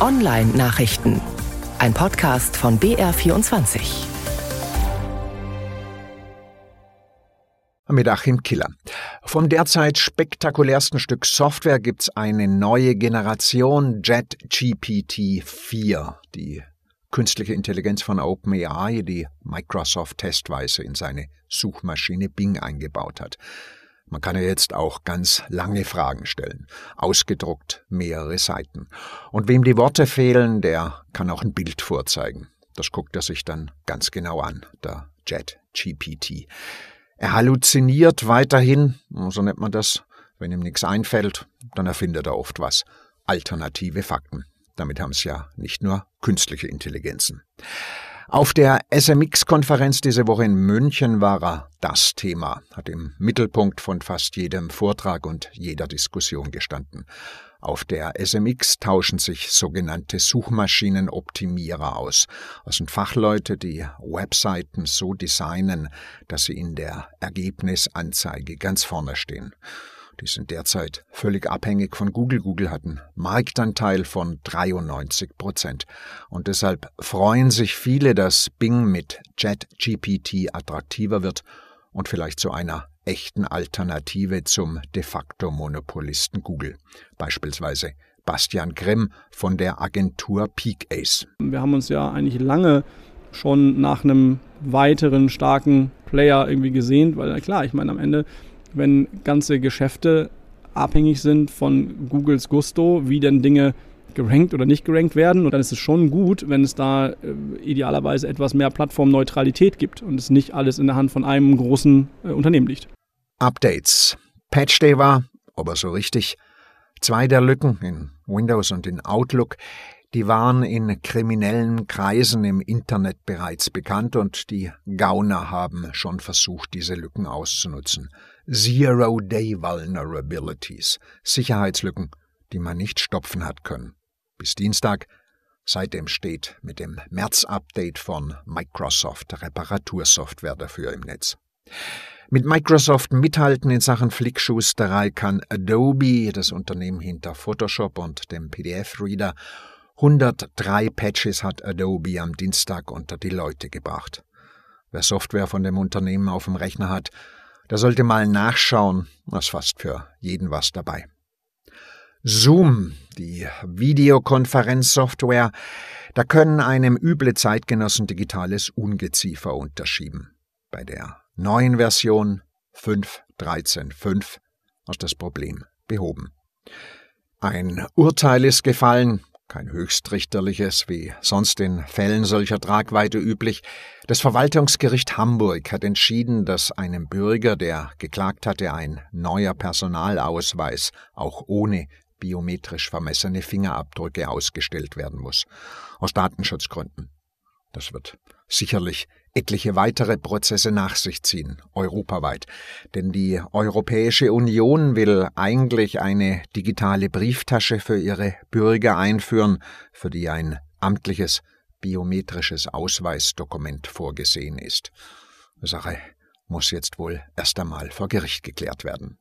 Online-Nachrichten. Ein Podcast von BR24. Mit Achim Killer. Vom derzeit spektakulärsten Stück Software gibt's eine neue Generation JetGPT 4, die künstliche Intelligenz von OpenAI, die Microsoft testweise in seine Suchmaschine Bing eingebaut hat. Man kann ja jetzt auch ganz lange Fragen stellen, ausgedruckt mehrere Seiten. Und wem die Worte fehlen, der kann auch ein Bild vorzeigen. Das guckt er sich dann ganz genau an, der Jet GPT. Er halluziniert weiterhin, so nennt man das. Wenn ihm nichts einfällt, dann erfindet er oft was. Alternative Fakten. Damit haben es ja nicht nur künstliche Intelligenzen. Auf der SMX-Konferenz diese Woche in München war er das Thema, hat im Mittelpunkt von fast jedem Vortrag und jeder Diskussion gestanden. Auf der SMX tauschen sich sogenannte Suchmaschinenoptimierer aus. Das sind Fachleute, die Webseiten so designen, dass sie in der Ergebnisanzeige ganz vorne stehen. Die sind derzeit völlig abhängig von Google. Google hat einen Marktanteil von 93 Prozent. Und deshalb freuen sich viele, dass Bing mit ChatGPT attraktiver wird und vielleicht zu einer echten Alternative zum de facto Monopolisten Google. Beispielsweise Bastian Grimm von der Agentur Peak Ace. Wir haben uns ja eigentlich lange schon nach einem weiteren starken Player irgendwie gesehnt, weil klar, ich meine am Ende wenn ganze Geschäfte abhängig sind von Googles Gusto, wie denn Dinge gerankt oder nicht gerankt werden. Und dann ist es schon gut, wenn es da äh, idealerweise etwas mehr Plattformneutralität gibt und es nicht alles in der Hand von einem großen äh, Unternehmen liegt. Updates. Patch Day war, aber so richtig, zwei der Lücken in Windows und in Outlook, die waren in kriminellen Kreisen im Internet bereits bekannt und die Gauner haben schon versucht, diese Lücken auszunutzen. Zero-Day Vulnerabilities, Sicherheitslücken, die man nicht stopfen hat können. Bis Dienstag, seitdem steht mit dem März-Update von Microsoft Reparatursoftware dafür im Netz. Mit Microsoft mithalten in Sachen Flickschusterei kann Adobe, das Unternehmen hinter Photoshop und dem PDF-Reader, 103 Patches hat Adobe am Dienstag unter die Leute gebracht. Wer Software von dem Unternehmen auf dem Rechner hat, der sollte mal nachschauen, da ist fast für jeden was dabei. Zoom, die Videokonferenzsoftware, da können einem üble Zeitgenossen digitales Ungeziefer unterschieben. Bei der neuen Version 5.13.5 ist das Problem behoben. Ein Urteil ist gefallen, kein höchstrichterliches, wie sonst in Fällen solcher Tragweite üblich. Das Verwaltungsgericht Hamburg hat entschieden, dass einem Bürger, der geklagt hatte, ein neuer Personalausweis auch ohne biometrisch vermessene Fingerabdrücke ausgestellt werden muss. Aus Datenschutzgründen. Das wird sicherlich etliche weitere Prozesse nach sich ziehen, europaweit. Denn die Europäische Union will eigentlich eine digitale Brieftasche für ihre Bürger einführen, für die ein amtliches biometrisches Ausweisdokument vorgesehen ist. Sache muss jetzt wohl erst einmal vor Gericht geklärt werden.